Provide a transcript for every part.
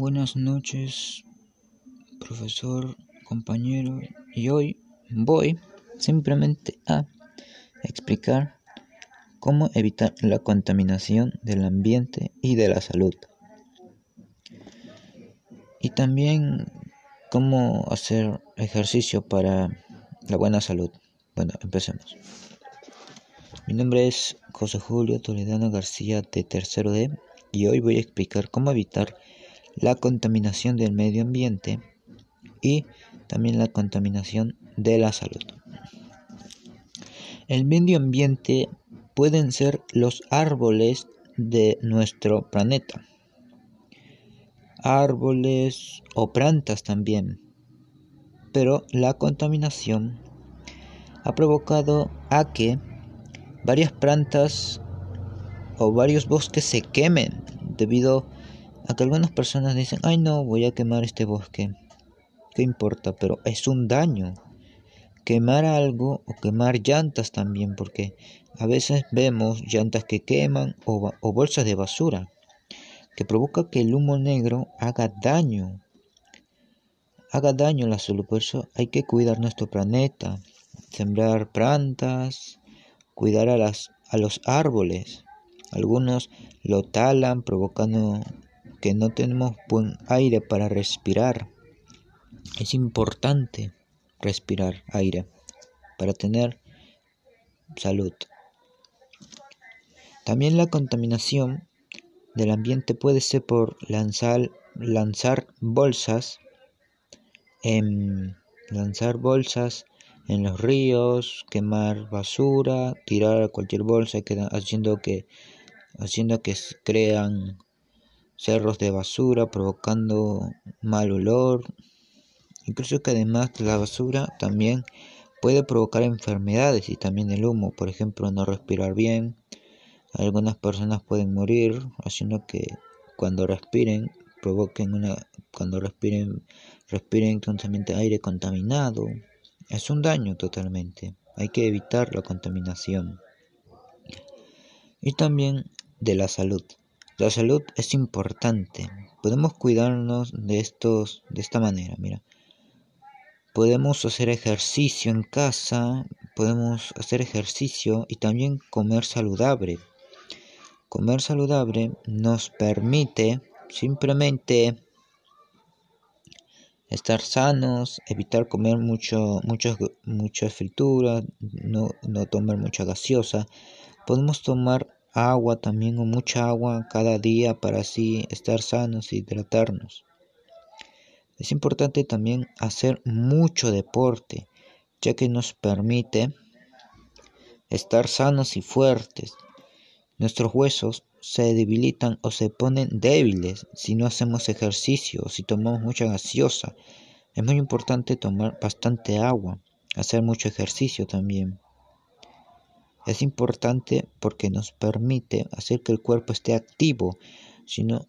Buenas noches, profesor, compañero. Y hoy voy simplemente a explicar cómo evitar la contaminación del ambiente y de la salud. Y también cómo hacer ejercicio para la buena salud. Bueno, empecemos. Mi nombre es José Julio Toledano García de Tercero D y hoy voy a explicar cómo evitar la contaminación del medio ambiente y también la contaminación de la salud. El medio ambiente pueden ser los árboles de nuestro planeta, árboles o plantas también, pero la contaminación ha provocado a que varias plantas o varios bosques se quemen debido a que algunas personas dicen, ay no, voy a quemar este bosque. ¿Qué importa? Pero es un daño. Quemar algo o quemar llantas también, porque a veces vemos llantas que queman o, o bolsas de basura, que provoca que el humo negro haga daño. Haga daño a la salud. Por eso hay que cuidar nuestro planeta, sembrar plantas, cuidar a, las, a los árboles. Algunos lo talan provocando que no tenemos buen aire para respirar. Es importante respirar aire para tener salud. También la contaminación del ambiente puede ser por lanzar, lanzar bolsas lanzar bolsas en los ríos, quemar basura, tirar cualquier bolsa, haciendo que haciendo que crean cerros de basura provocando mal olor. Incluso que además la basura también puede provocar enfermedades y también el humo, por ejemplo, no respirar bien. Algunas personas pueden morir haciendo que cuando respiren provoquen una cuando respiren respiren constantemente aire contaminado. Es un daño totalmente. Hay que evitar la contaminación. Y también de la salud. La salud es importante. Podemos cuidarnos de estos de esta manera, mira. Podemos hacer ejercicio en casa, podemos hacer ejercicio y también comer saludable. Comer saludable nos permite simplemente estar sanos, evitar comer mucho, muchas, muchas frituras, no, no tomar mucha gaseosa. Podemos tomar agua también o mucha agua cada día para así estar sanos y hidratarnos. Es importante también hacer mucho deporte, ya que nos permite estar sanos y fuertes. Nuestros huesos se debilitan o se ponen débiles si no hacemos ejercicio o si tomamos mucha gaseosa. Es muy importante tomar bastante agua, hacer mucho ejercicio también. Es importante porque nos permite hacer que el cuerpo esté activo. Si no,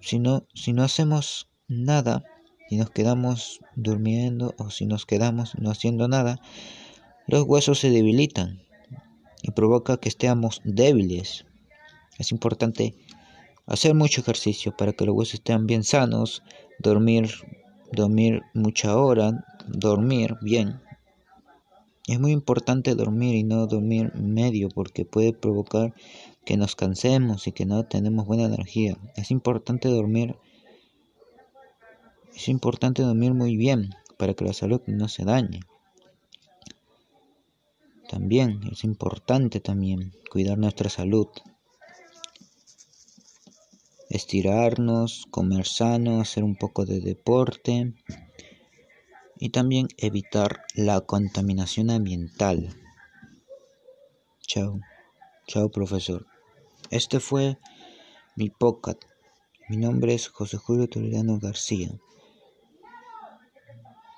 si no, si no hacemos nada y nos quedamos durmiendo o si nos quedamos no haciendo nada, los huesos se debilitan y provoca que estemos débiles. Es importante hacer mucho ejercicio para que los huesos estén bien sanos, dormir, dormir mucha hora, dormir bien es muy importante dormir y no dormir medio porque puede provocar que nos cansemos y que no tenemos buena energía. Es importante dormir es importante dormir muy bien para que la salud no se dañe. También es importante también cuidar nuestra salud. Estirarnos, comer sano, hacer un poco de deporte y también evitar la contaminación ambiental. Chao, chao profesor. Este fue mi podcast. Mi nombre es José Julio Toledano García.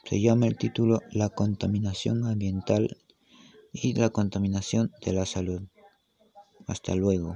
Se llama el título La contaminación ambiental y la contaminación de la salud. Hasta luego.